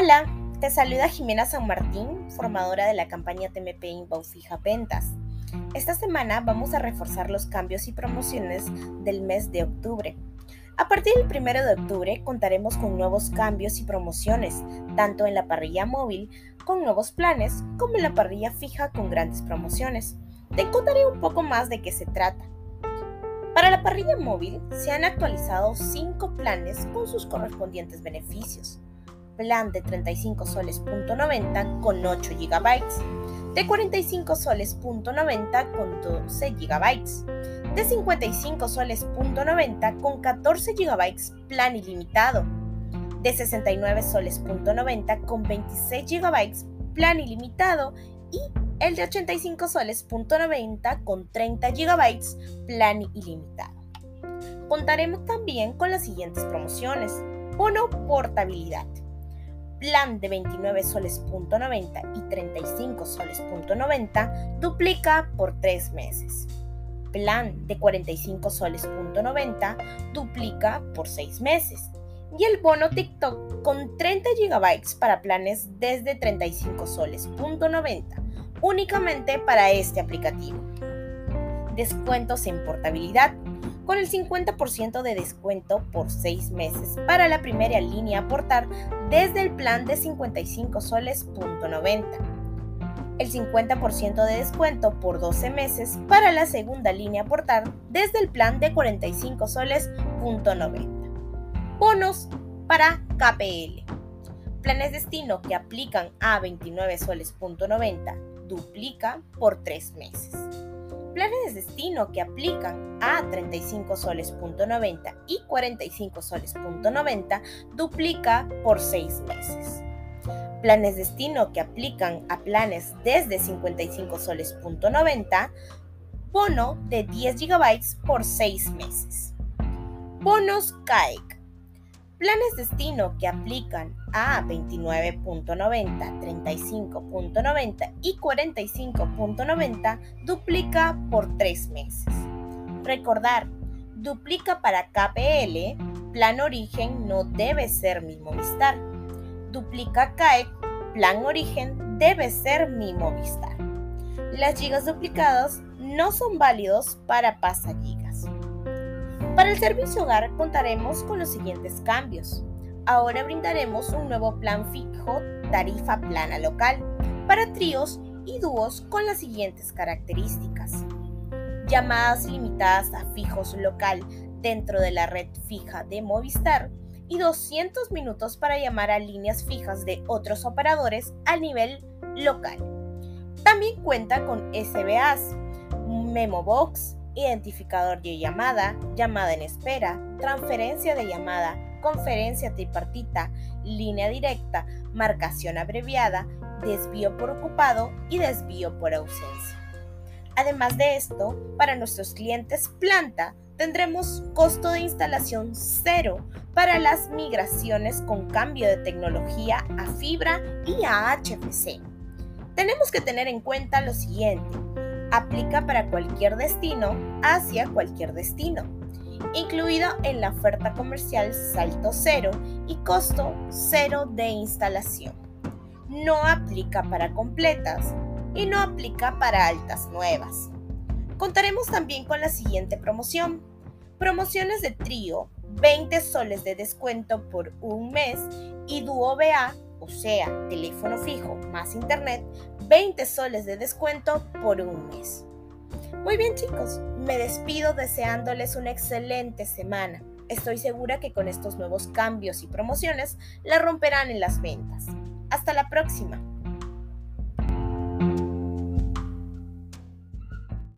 Hola, te saluda Jimena San Martín, formadora de la campaña TMP Inbound Fija Ventas. Esta semana vamos a reforzar los cambios y promociones del mes de octubre. A partir del 1 de octubre contaremos con nuevos cambios y promociones, tanto en la parrilla móvil con nuevos planes como en la parrilla fija con grandes promociones. Te contaré un poco más de qué se trata. Para la parrilla móvil se han actualizado 5 planes con sus correspondientes beneficios plan de 35 soles.90 con 8 GB, de 45 soles.90 con 12 GB, de 55 soles.90 con 14 GB plan ilimitado, de 69 soles.90 con 26 GB plan ilimitado y el de 85 soles.90 con 30 GB plan ilimitado. Contaremos también con las siguientes promociones. 1. Portabilidad plan de 29 soles.90 y 35 soles.90 duplica por 3 meses. Plan de 45 soles.90 duplica por 6 meses. Y el bono TikTok con 30 GB para planes desde 35 soles.90 únicamente para este aplicativo. Descuentos en portabilidad con el 50% de descuento por 6 meses para la primera línea aportar desde el plan de 55 soles.90. El 50% de descuento por 12 meses para la segunda línea aportar desde el plan de 45 soles.90. Bonos para KPL. Planes destino que aplican a 29 soles.90 duplica por 3 meses planes de destino que aplican a 35 soles.90 y 45 soles.90 duplica por 6 meses. Planes de destino que aplican a planes desde 55 soles.90, bono de 10 GB por 6 meses. Bonos CAEC Planes destino que aplican a 29.90, 35.90 y 45.90 duplica por 3 meses. Recordar, duplica para KPL, plan origen no debe ser mi Movistar. Duplica CAEC, plan origen debe ser mi Movistar. Las gigas duplicadas no son válidos para pasagigas. Para el servicio hogar contaremos con los siguientes cambios. Ahora brindaremos un nuevo plan fijo tarifa plana local para tríos y dúos con las siguientes características. Llamadas limitadas a fijos local dentro de la red fija de Movistar y 200 minutos para llamar a líneas fijas de otros operadores a nivel local. También cuenta con SBAs, Memobox, identificador de llamada, llamada en espera, transferencia de llamada, conferencia tripartita, línea directa, marcación abreviada, desvío por ocupado y desvío por ausencia. Además de esto, para nuestros clientes planta, tendremos costo de instalación cero para las migraciones con cambio de tecnología a fibra y a HFC. Tenemos que tener en cuenta lo siguiente aplica para cualquier destino hacia cualquier destino, incluido en la oferta comercial salto cero y costo cero de instalación. No aplica para completas y no aplica para altas nuevas. Contaremos también con la siguiente promoción. Promociones de trío, 20 soles de descuento por un mes y dúo BA o sea, teléfono fijo más internet, 20 soles de descuento por un mes. Muy bien chicos, me despido deseándoles una excelente semana. Estoy segura que con estos nuevos cambios y promociones la romperán en las ventas. Hasta la próxima.